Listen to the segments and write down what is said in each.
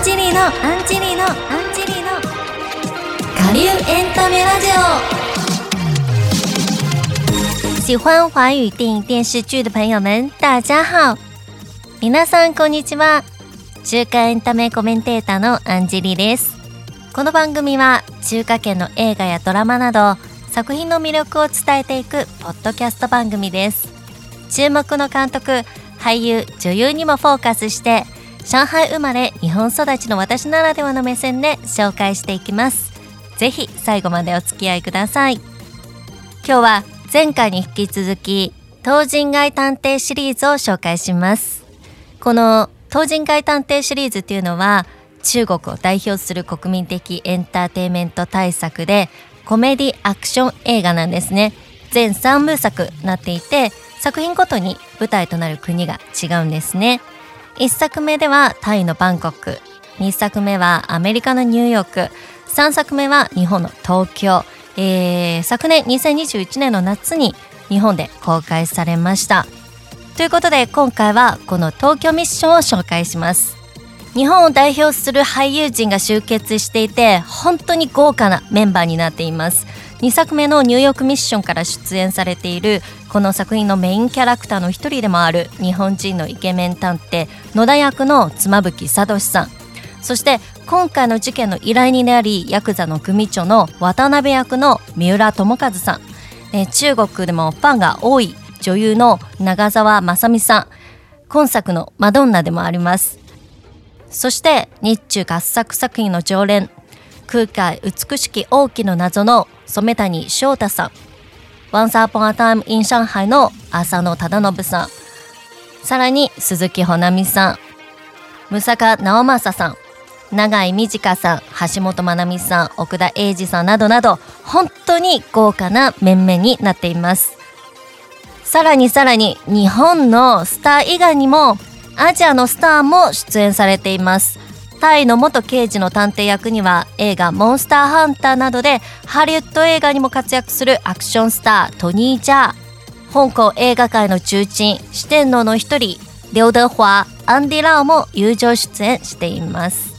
ンジェリーのアンジェリーのアンジェリーの下流エンタメラジオ喜欢华语电影电视剧的朋友们，大家好。皆さんこんにちは。中華エンタメコメンテーターのアンジェリーです。この番組は中華圏の映画やドラマなど作品の魅力を伝えていくポッドキャスト番組です。注目の監督、俳優、女優にもフォーカスして上海生まれ日本育ちの私ならではの目線で紹介していきます。ぜひ最後までお付き合いください。今日は前回に引き続き東人街探偵シリーズを紹介します。この東人街探偵シリーズっていうのは中国を代表する国民的エンターテインメント大作でコメディアクション映画なんですね。全3部作なっていて作品ごとに舞台となる国が違うんですね。1作目ではタイのバンコク。2作目はアメリカのニューヨーク。3作目は日本の東京、えー、昨年2021年の夏に日本で公開されました。ということで今回はこの東京ミッションを紹介します。日本を代表する俳優陣が集結していて本当に豪華なメンバーになっています。2作目のニューヨークミッションから出演されているこの作品のメインキャラクターの一人でもある日本人のイケメン探偵野田役の妻夫木聡さん。そして今回の事件の依頼人でありヤクザの組長の渡辺役の三浦友和さん、え中国でもファンが多い女優の長澤まさみさん。今作のマドンナでもあります。そして日中合作作品の常連空海美しき王毅の謎の染谷翔太さん。Once Upon a Time in Shanghai の浅野忠信さん。さらに鈴木保奈美さん。武坂直政さん。永井美智香さん。橋本まなみさん。奥田英二さんなどなど本当に豪華な面々になっています。さらにさらに日本のスター以外にもアジアのスターも出演されています。タイの元刑事の探偵役には映画「モンスターハンター」などでハリウッド映画にも活躍するアクションスタートニー・ジャー。香港映画界の重鎮四天王の一人リョウ・デ・ホアアンディ・ラオも友情出演しています。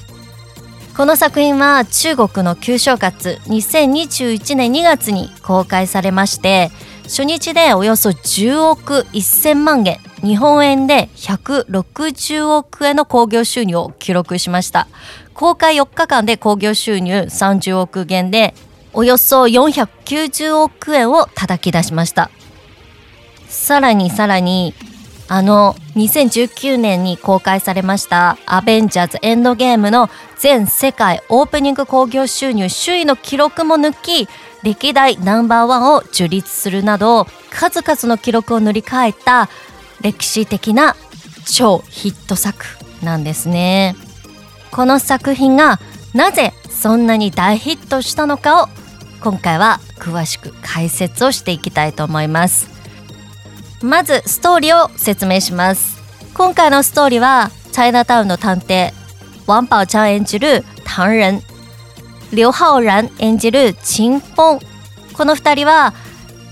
この作品は中国の旧正月2021年2月に公開されまして初日でおよそ10億1000万元。日本円で160億円の興行収入を記録しました。公開4日間で興行収入30億元でおよそ490億円を叩き出しました。さらにさらにあの2019年に公開されました「アベンジャーズエンドゲーム」の全世界オープニング興行収入首位の記録も抜き歴代ナンバーワンを樹立するなど数々の記録を塗り替えた歴史的な超ヒット作なんですね。この作品がなぜそんなに大ヒットしたのかを今回は詳しく解説をしていきたいと思います。まずストーリーを説明します。今回のストーリーはチャイナタウンの探偵王宝强演じる唐人劉浩然演じる陳ンこの2人は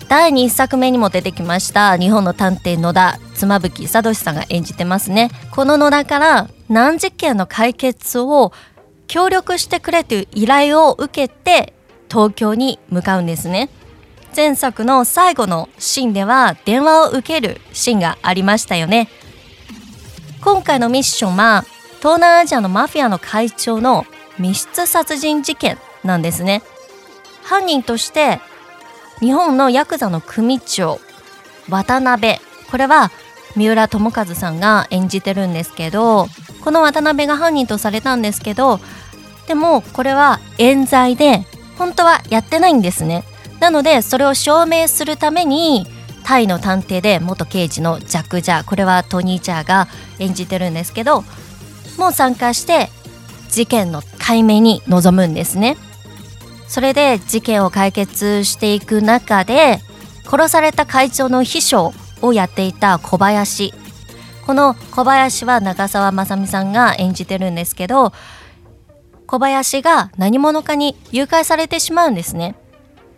第2作目にも出てきました日本の探偵野田妻夫木聡さんが演じてますね。この野田から難事件の解決を協力してくれという依頼を受けて東京に向かうんですね。前作の最後のシーンでは電話を受けるシーンがありましたよね。今回のミッションは東南アジアのマフィアの会長の密室殺人事件なんですね。犯人として日本のヤクザの組長渡辺。これは三浦友和さんが演じてるんですけどこの渡辺が犯人とされたんですけどでもこれは冤罪で本当はやってないんですね。なのでそれを証明するためにタイの探偵で元刑事のジャック・ジャーこれはトニー・ジャーが演じてるんですけどもう参加して事件の解明に臨むんですね。それで事件を解決していく中で殺された会長の秘書をやっていた小林。この小林は長澤まさみさんが演じてるんですけど小林が何者かに誘拐されてしまうんですね。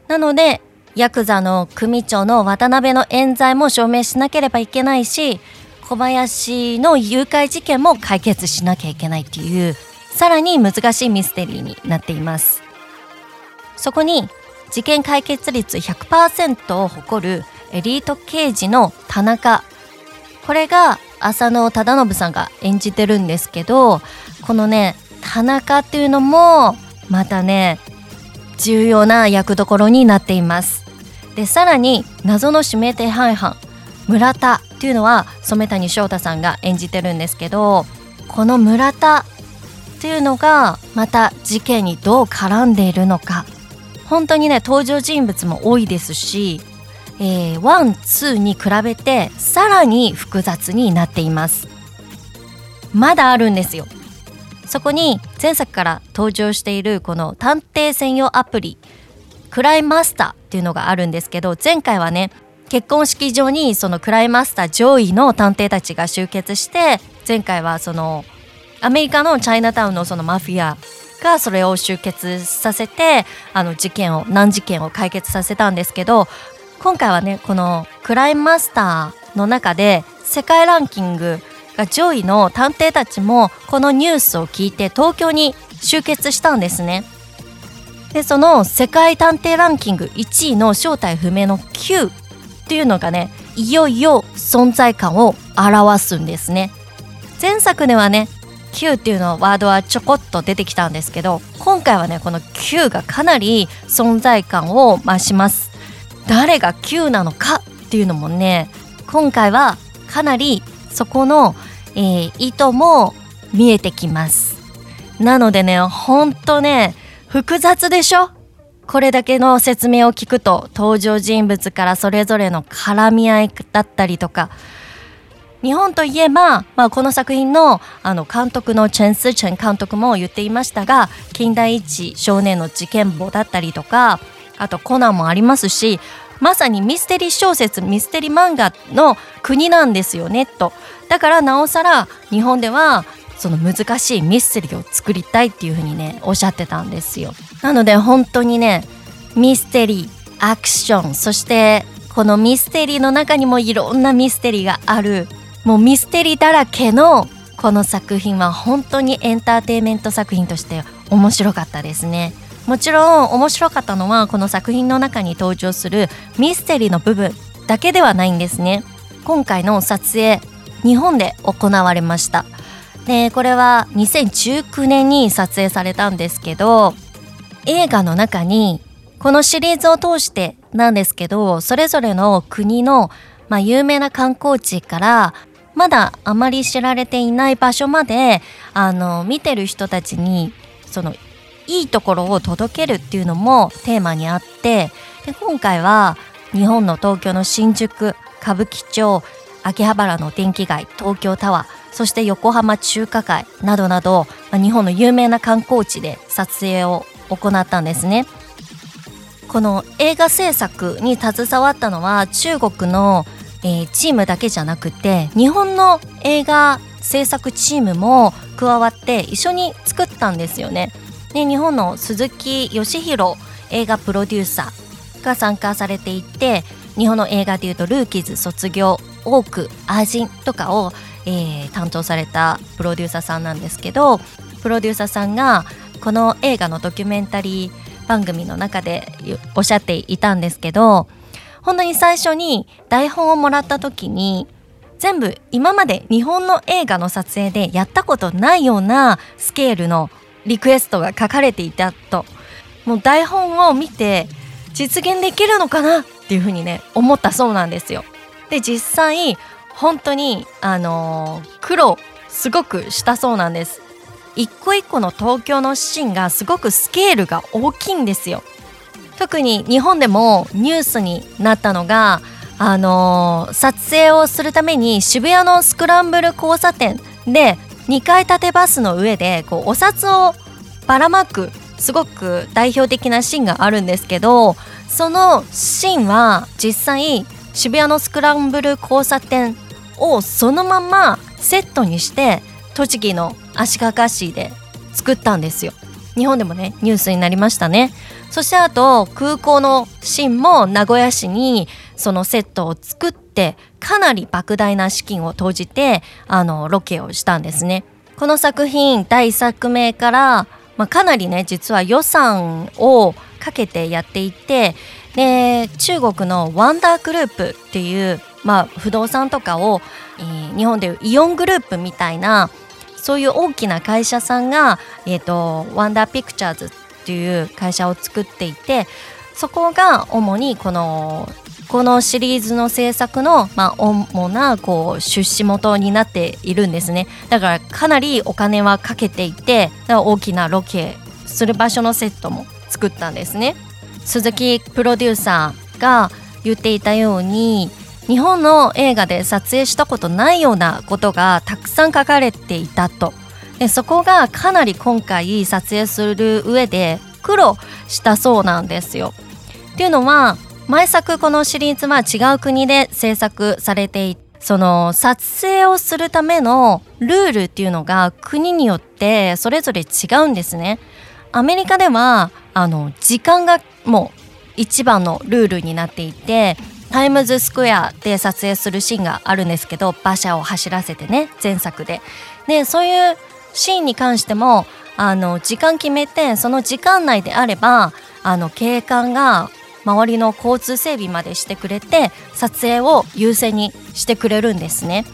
なのでヤクザの組長の渡辺の冤罪も証明しなければいけないし小林の誘拐事件も解決しなきゃいけないっていうさらに難しいミステリーになっています。そこに事件解決率100%を誇るエリート刑事の田中。これが浅野忠信さんが演じてるんですけどこのね田中っていうのもまたね重要な役どころになっています。でさらに謎の指名手配犯村田っていうのは染谷翔太さんが演じてるんですけどこの村田っていうのがまた事件にどう絡んでいるのか。本当にね登場人物も多いですし、え、ワンツーに比べてさらに複雑になっています。まだあるんですよ。そこに前作から登場しているこの探偵専用アプリクライマスターっていうのがあるんですけど前回はね結婚式場にそのクライマスター上位の探偵たちが集結して前回はそのアメリカのチャイナタウンのそのマフィアがそれを集結させてあの事件を難事件を解決させたんですけど今回はねこのクライムマスターの中で世界ランキングが上位の探偵たちもこのニュースを聞いて東京に集結したんですね。でその世界探偵ランキング1位の正体不明の Q っていうのがねいよいよ存在感を表すんですね。前作ではね Q っていうのワードはちょこっと出てきたんですけど今回はねこの Q がかなり存在感を増します。誰が Q なのかっていうのもね今回はかなりそこの、えー、意図も見えてきます。なのでねほんとね複雑でしょ？これだけの説明を聞くと登場人物からそれぞれの絡み合いだったりとか日本といえば、まあ、この作品のあの監督のチェン・スーチェン監督も言っていましたが近代一少年の事件簿だったりとかあとコナンもありますしまさにミステリー小説ミステリー漫画の国なんですよねと。だからなおさら日本ではその難しいミステリーを作りたいっていうふうにねおっしゃってたんですよ。なので本当にねミステリーアクションそしてこのミステリーの中にもいろんなミステリーがある。もうミステリーだらけのこの作品は本当にエンターテインメント作品として面白かったですね。もちろん面白かったのはこの作品の中に登場するミステリーの部分だけではないんですね。今回の撮影日本で行われました。でこれは2019年に撮影されたんですけど映画の中にこのシリーズを通してなんですけどそれぞれの国の、まあ、有名な観光地からまだあまり知られていない場所まであの見てる人たちにそのいいところを届けるっていうのもテーマにあってで今回は日本の東京の新宿歌舞伎町秋葉原の電気街東京タワーそして横浜中華街などなどま日本の有名な観光地で撮影を行ったんですね。この映画制作に携わったのは中国のえー、チームだけじゃなくて日本の映画制作チームも加わって一緒に作ったんですよね。で日本の鈴木義弘映画プロデューサーが参加されていて日本の映画でいうと「ルーキーズ卒業」「多くアージン」とかを、えー、担当されたプロデューサーさんなんですけどプロデューサーさんがこの映画のドキュメンタリー番組の中でおっしゃっていたんですけど本当に最初に台本をもらった時に全部今まで日本の映画の撮影でやったことないようなスケールのリクエストが書かれていたともう台本を見て実現できるのかなっていうふうにね思ったそうなんですよ。で実際本当にあのー、苦労すごくしたそうなんです。一個一個の東京のシーンがすごくスケールが大きいんですよ。特に日本でもニュースになったのがあのー、撮影をするために渋谷のスクランブル交差点で2階建てバスの上でこうお札をばらまくすごく代表的なシーンがあるんですけどそのシーンは実際渋谷のスクランブル交差点をそのままセットにして栃木の足利市で作ったんですよ。日本でもねニュースになりましたねそしてあと空港のシーンも名古屋市にそのセットを作ってかなり莫大な資金を投じてあのロケをしたんですね。この作品第1作目から、まあ、かなりね実は予算をかけてやっていてで中国のワンダーグループっていう、まあ、不動産とかを、えー、日本でいうイオングループみたいなそういう大きな会社さんが、えーと、ワンダーピクチャーズっっていう会社を作っていてそこが主にこのこのシリーズの制作の、まあ、主なこう出資元になっているんですね。だからかなりお金はかけていて大きなロケする場所のセットも作ったんですね。鈴木プロデューサーが言っていたように日本の映画で撮影したことないようなことがたくさん書かれていたと。そこがかなり今回撮影する上で苦労したそうなんですよ。っていうのは前作このシリーズは違う国で制作されていてその撮影をするためのルールっていうのが国によってそれぞれ違うんですね。アメリカではあの時間がもう一番のルールになっていてタイムズスクエアで撮影するシーンがあるんですけど馬車を走らせてね前作で。でそういうシーンに関してもあの時間決めてその時間内であればあの警官が周りの交通整備までしてくれて撮影を優先にしてくれるんですね。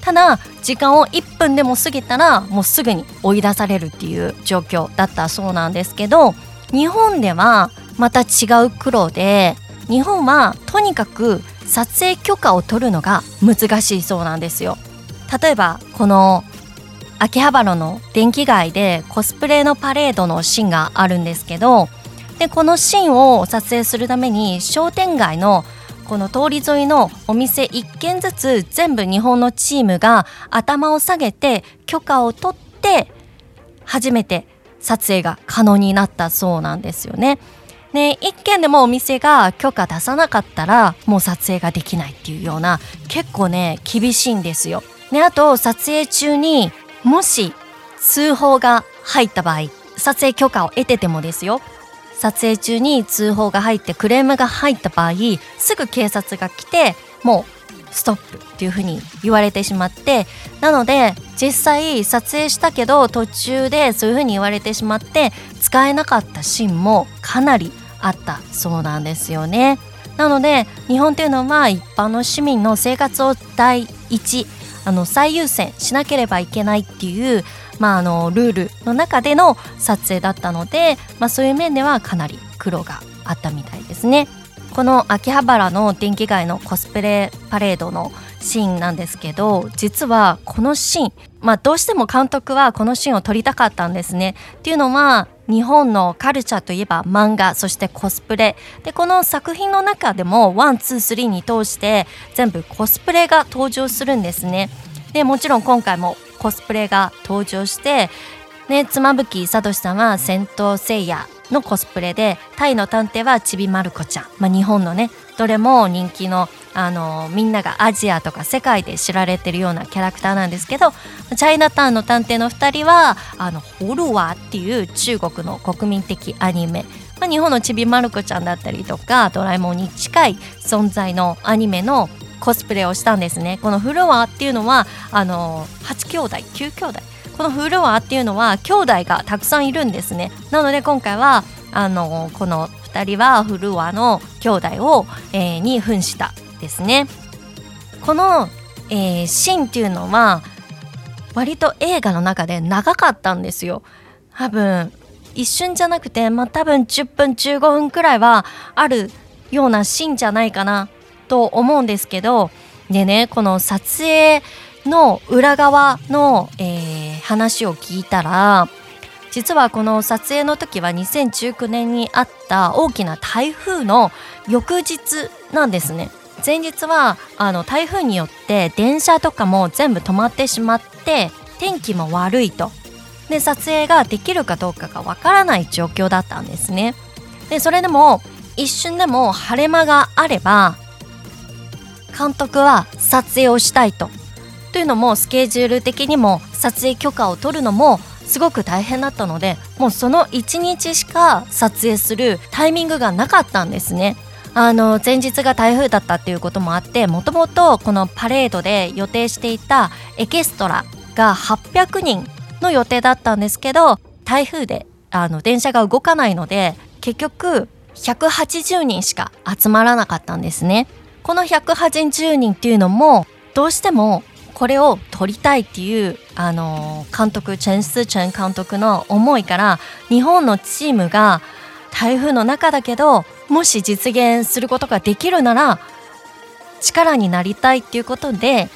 ただ時間を1分でも過ぎたらもうすぐに追い出されるっていう状況だったそうなんですけど日本ではまた違う苦労で日本はとにかく撮影許可を取るのが難しいそうなんですよ。例えばこの秋葉原の電気街でコスプレのパレードのシーンがあるんですけどでこのシーンを撮影するために商店街のこの通り沿いのお店1軒ずつ全部日本のチームが頭を下げて許可を取って初めて撮影が可能になったそうなんですよね。ね、1軒でもお店が許可出さなかったらもう撮影ができないっていうような結構ね厳しいんですよ。ね、あと撮影中にもし通報が入った場合撮影許可を得ててもですよ撮影中に通報が入ってクレームが入った場合すぐ警察が来てもうストップっていうふうに言われてしまってなので実際撮影したけど途中でそういうふうに言われてしまって使えなかったシーンもかなりあったそうなんですよね。なので日本っていうのは一般の市民の生活を第一あの最優先しなければいけないっていうまあ、あのルールの中での撮影だったので、まあ、そういう面ではかなり苦労があったみたいですね。この秋葉原の電気街のコスプレパレードのシーンなんですけど実はこのシーン、まあ、どうしても監督はこのシーンを撮りたかったんですね。っていうのは日本のカルチャーといえば漫画そしてコスプレでこの作品の中でも one two three に通して全部コスプレが登場するんですね。でもちろん今回もコスプレが登場してね、妻夫木聡さんは聖闘士星矢のコスプレでタイの探偵はちびまる子ちゃん、まあ、日本のねどれも人気のあのみんながアジアとか世界で知られてるようなキャラクターなんですけどチャイナタウンの探偵の2人はあの葫芦娃っていう中国の国民的アニメ、まあ、日本のちびまる子ちゃんだったりとかドラえもんに近い存在のアニメのコスプレをしたんですね。このフロアっていうのはあの8兄弟9兄弟。このフロアっていうのは兄弟がたくさんいるんですね。なので今回はあのこの2人はフルワーの兄弟を、えー、に扮したですねこの、えー、シーンっていうのは割と映画の中で長かったんですよ多分一瞬じゃなくて、まあ、多分10分15分くらいはあるようなシーンじゃないかなと思うんですけどでねこの撮影の裏側の、えー、話を聞いたら実はこの撮影の時は2019年にあった大きな台風の翌日なんですね。前日はあの台風によって電車とかも全部止まってしまって天気も悪いとで撮影ができるかどうかがわからない状況だったんですねでそれでも一瞬でも晴れ間があれば監督は撮影をしたいと。というのもスケジュール的にも撮影許可を取るのもすごく大変だったのでもうその1日しか撮影するタイミングがなかったんですね。あの前日が台風だったっていうこともあってもともとこのパレードで予定していたエキストラが800人の予定だったんですけど台風であの電車が動かないので結局180人しか集まらなかったんですね。この180人っていうのもどうしてもこれを撮りたいっていうあの監督チェン・スーチェン監督の思いから日本のチームが台風の中だけどもし実現することができるなら力になりたいっていうことで、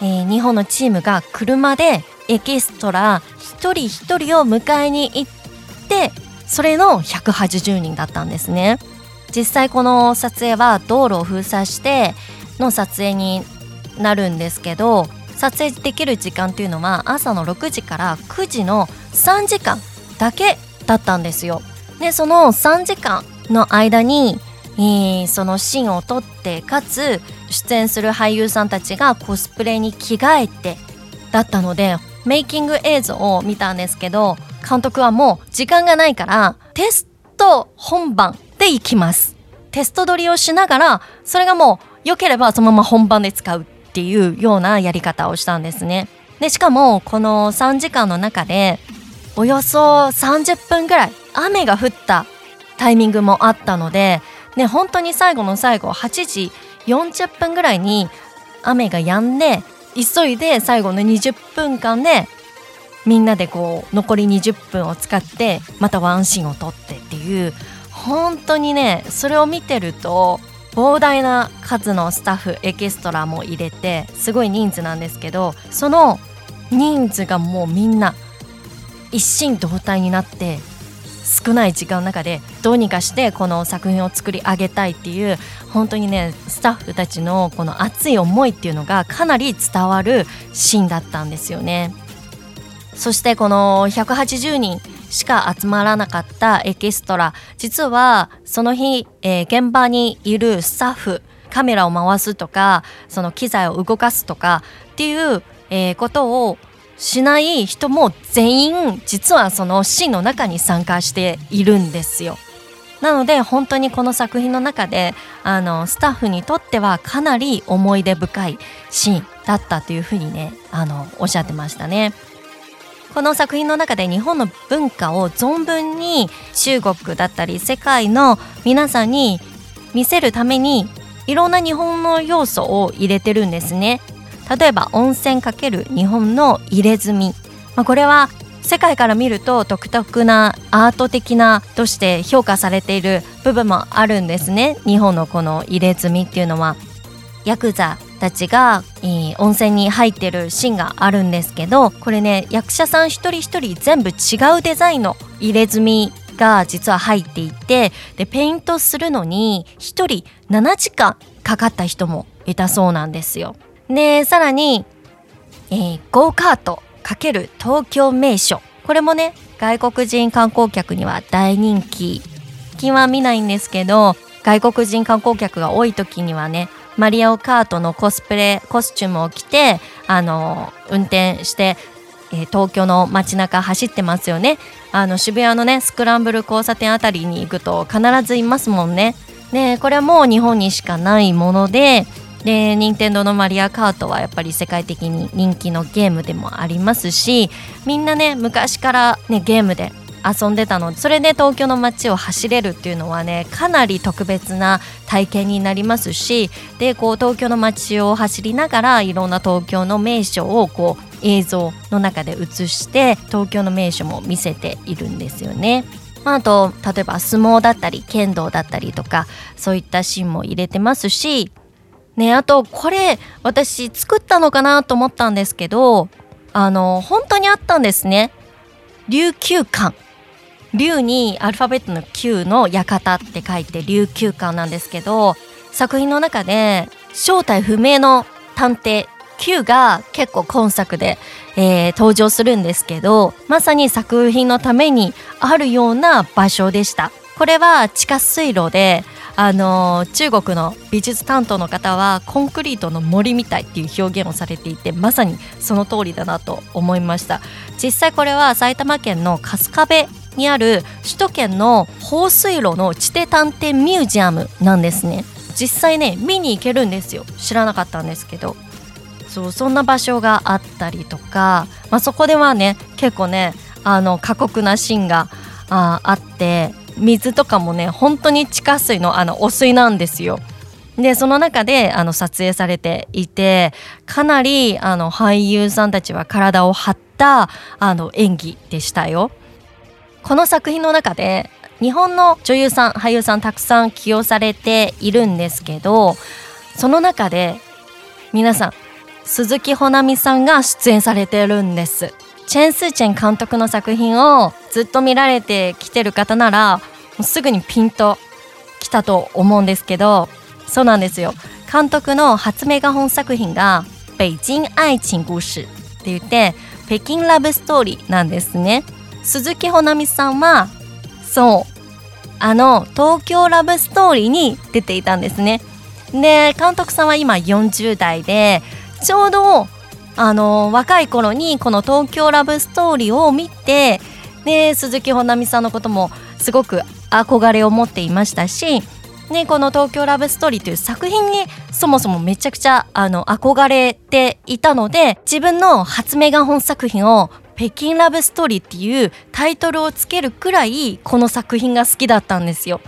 えー、日本のチームが車でエキストラ一人一人を迎えに行ってそれの180人だったんですね実際この撮影は道路を封鎖しての撮影になるんですけど撮影できる時間っていうのは朝の6時から9時の3時間だけだったんですよ。でその3時間の間に、えー、そのシーンを撮ってかつ出演する俳優さんたちがコスプレに着替えてだったのでメイキング映像を見たんですけど監督はもう時間がないからテスト本番で行きますテスト撮りをしながらそれがもう良ければそのまま本番で使うっていうようなやり方をしたんですね。でしかもこの3時間の中でおよそ30分ぐらい雨が降ったタイミングもあったので、ね、本当に最後の最後8時40分ぐらいに雨が止んで急いで最後の20分間でみんなでこう残り20分を使ってまたワンシーンを撮ってっていう本当にねそれを見てると膨大な数のスタッフエキストラも入れてすごい人数なんですけどその人数がもうみんな一心同体になって少ない時間の中でどうにかしてこの作品を作り上げたいっていう本当にねスタッフたちのこの熱い思いっていうのがかなり伝わるシーンだったんですよね。そしてこの180人しか集まらなかったエキストラ実はその日、えー、現場にいるスタッフカメラを回すとかその機材を動かすとかっていう、えー、ことをしない人も全員実はそのシーンの中に参加しているんですよ。なので本当にこの作品の中であのスタッフにとってはかなり思い出深いシーンだったというふうにねあのおっしゃってましたね。この作品の中で日本の文化を存分に中国だったり世界の皆さんに見せるためにいろんな日本の要素を入れてるんですね例えば温泉×日本の入れ墨、まあ、これは世界から見ると独特なアート的なとして評価されている部分もあるんですね。日本のこの入れ墨っていうのは。ヤクザたちが、えー、温泉に入ってるシーンがあるんですけどこれね役者さん一人一人全部違うデザインの入れ墨が実は入っていてでペイントするのに1人7時間かかった人もいたそうなんですよ。でさらに、えー、ゴーカート×東京名所。これもね外国人観光客には大人気。近は見ないんですけど外国人観光客が多い時にはねマリオカートのコスプレコスチュームを着てあの運転して、えー、東京の街中走ってますよね。あの渋谷のねスクランブル交差点あたりに行くと必ずいますもんね。ねこれはもう日本にしかないものでで任天堂のマリアカートはやっぱり世界的に人気のゲームでもありますしみんなね昔から、ね、ゲームで遊んでたのでそれで東京の街を走れるっていうのはねかなり特別な体験になりますしでこう東京の街を走りながらいろんな東京の名所をこう映像の中で映して東京の名所も見せているんですよね。まあ、あと例えば相撲だったり剣道だったりとかそういったシーンも入れてますしねあとこれ私作ったのかなと思ったんですけどあの本当にあったんですね。琉球館。竜にアルファベットの Q の館って書いて琉球館なんですけど作品の中で正体不明の探偵 Q が結構今作で、えー、登場するんですけどまさに作品のためにあるような場所でした。これは地下水路であの中国の美術担当の方はコンクリートの森みたいっていう表現をされていてまさにその通りだなと思いました。実際これは埼玉県の春日部にある首都圏の放水路の地底探偵ミュージアムなんですね。実際ね見に行けるんですよ。知らなかったんですけど。そうそんな場所があったりとか、まあ、そこではね結構ねあの過酷なシーンがああって水とかもね本当に地下水のあの汚水なんですよ。でその中であの撮影されていてかなりあの俳優さんたちは体を張ったあの演技でしたよ。この作品の中で日本の女優さん俳優さんたくさん起用されているんですけどその中で皆さん鈴木保奈美さんが出演されてるんですチェン・スーチェン監督の作品をずっと見られてきてる方ならもうすぐにピンときたと思うんですけどそうなんですよ。監督の初メガ本作品が「北京愛情故事」って言って北京ラブストーリーなんですね。鈴木保奈美さんはそうあの東京ラブストーリーに出ていたんですね。で監督さんは今40代でちょうどあの若い頃にこの東京ラブストーリーを見てで鈴木保奈美さんのこともすごく憧れを持っていましたしね、この「東京ラブストーリー」という作品にそもそもめちゃくちゃあの憧れていたので自分の初メガ本作品を北京ラブストーリーっていうタイトルをつけるくらいこの作品が好きだったんですよ。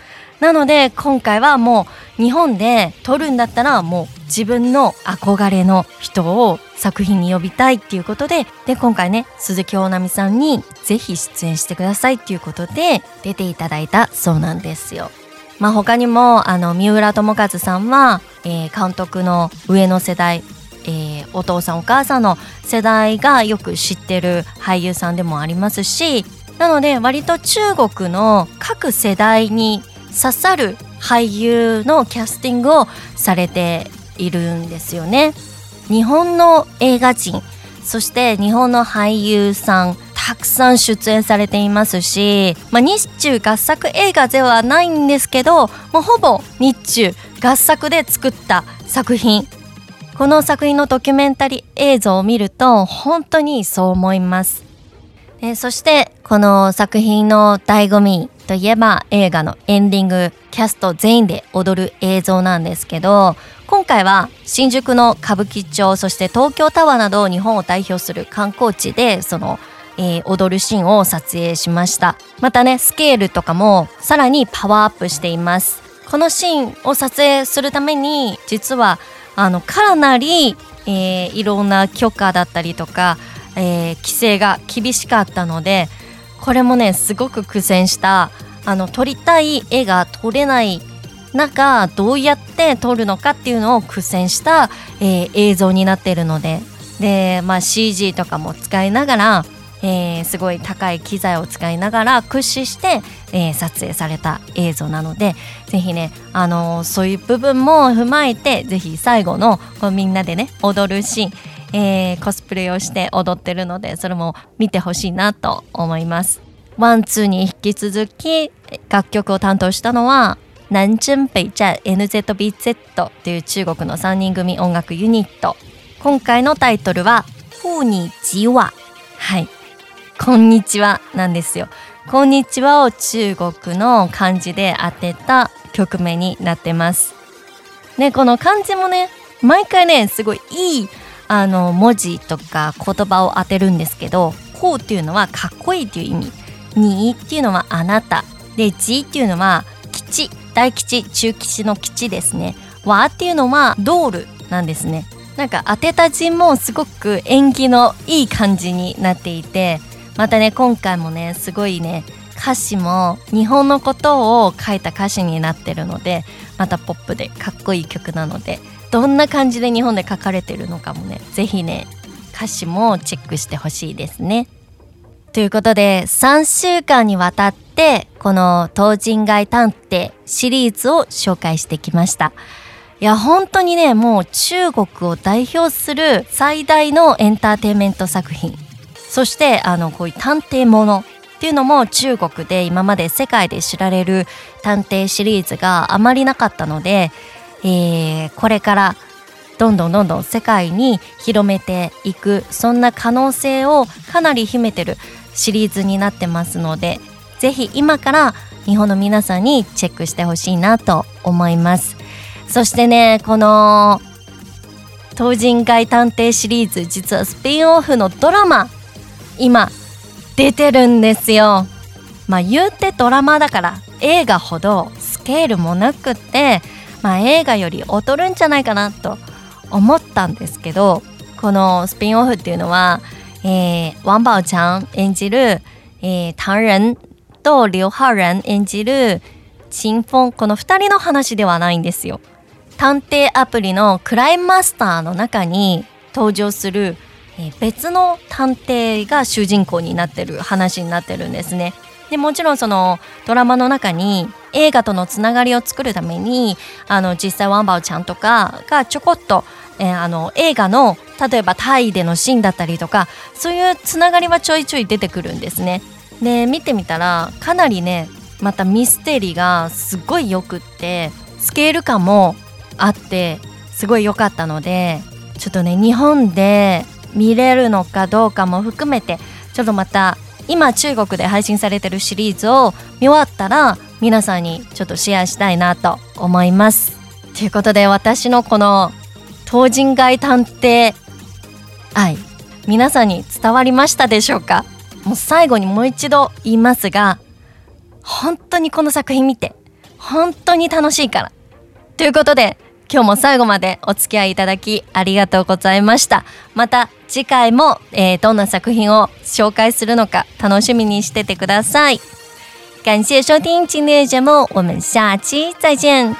なので今回はもう日本で撮るんだったらもう自分の憧れの人を作品に呼びたいっていうことでで今回ね鈴木保奈美さんにぜひ出演してくださいっていうことで出ていただいたそうなんですよ。まあ、他にもあの三浦友和さんは、えー、監督の上の世代えー、お父さんお母さんの世代がよく知ってる俳優さんでもありますしなので割と中国の各世代に刺さる俳優のキャスティングをされているんですよね。日本の映画人そして日本の俳優さんたくさん出演されていますし、まあ、日中合作映画ではないんですけどもうほぼ日中合作で作った作品この作品のドキュメンタリー映像を見ると本当にそう思います。えそしてこの作品の醍醐味といえば映画のエンディングキャスト全員で踊る映像なんですけど今回は新宿の歌舞伎町そして東京タワーなど日本を代表する観光地でその、えー、踊るシーンを撮影しました。またねスケールとかもさらにパワーアップしています。このシーンを撮影するために実はあのかなり、えー、いろんな許可だったりとか、えー、規制が厳しかったのでこれもねすごく苦戦したあの撮りたい絵が撮れない中どうやって撮るのかっていうのを苦戦した、えー、映像になっているので。で、まあ、CG とかも使いながらえー、すごい高い機材を使いながら駆使して、えー、撮影された映像なのでぜひね、あの、そういう部分も踏まえてぜひ最後のこうみんなでね踊るシーンえー、コスプレをして踊ってるのでそれも見てほしいなと思いますワンツーに引き続き楽曲を担当したのは南鎮北站 NZBZ という中国の3人組音楽ユニット今回のタイトルは「フーニジワ」はいこんにちはなんですよ。こんにちはを中国の漢字で当てた曲名になってます。ね、この漢字もね、毎回ね、すごいいいあの文字とか言葉を当てるんですけど、こうっていうのはかっこいいっていう意味。にっていうのはあなた。で、じっていうのは基地、大吉、中吉の基地ですね。わっていうのは道路なんですね。なんか当てた字もすごく縁起のいい感じになっていてまたね今回もねすごいね歌詞も日本のことを書いた歌詞になってるのでまたポップでかっこいい曲なのでどんな感じで日本で書かれてるのかもね是非ね歌詞もチェックしてほしいですね。ということで3週間にわたってこの「東人街探偵」シリーズを紹介してきました。いや本当にねもう中国を代表する最大のエンターテインメント作品そしてあのこういう探偵ものっていうのも中国で今まで世界で知られる探偵シリーズがあまりなかったので、えー、これからどんどんどんどん世界に広めていくそんな可能性をかなり秘めてるシリーズになってますので是非今から日本の皆さんにチェックしてほしいなと思います。そしてねこの東人街探偵シリーズ実はスピンオフのドラマ今出てるんですよ。まあ言うてドラマだから映画ほどスケールもなくってまあ映画より劣るんじゃないかなと思ったんですけどこのスピンオフっていうのは、えー、ワンバオちゃん演じる、えー、唐人と劉浩然演じる陳フォンこの2人の話ではないんですよ。探偵アプリのクライムマスターの中に登場する、え、別の探偵が主人公になってる話になってるんですね。でもちろんそのドラマの中に映画とのつながりを作るためにあの実際ワンバオちゃんとかがちょこっと、えー、あの映画の例えばタイでのシーンだったりとかそういうつながりはちょいちょい出てくるんですね。で見てみたらかなりねまたミステリーがすごいよくってスケール感もあってすごい良かったのでちょっとね日本で見れるのかどうかも含めてちょっとまた今中国で配信されてるシリーズを見終わったら皆さんにちょっとシェアしたいなと思います。ということで私のこの東人街探偵愛皆さんに伝わりましたでしょうか？もう最後にもう一度言いますが本当にこの作品見て本当に楽しいからということで今日も最後までお付き合いいただきありがとうございました。また次回も、えー、どんな作品を紹介するのか楽しみにしててください。感謝收听今天的节目我们下期再见。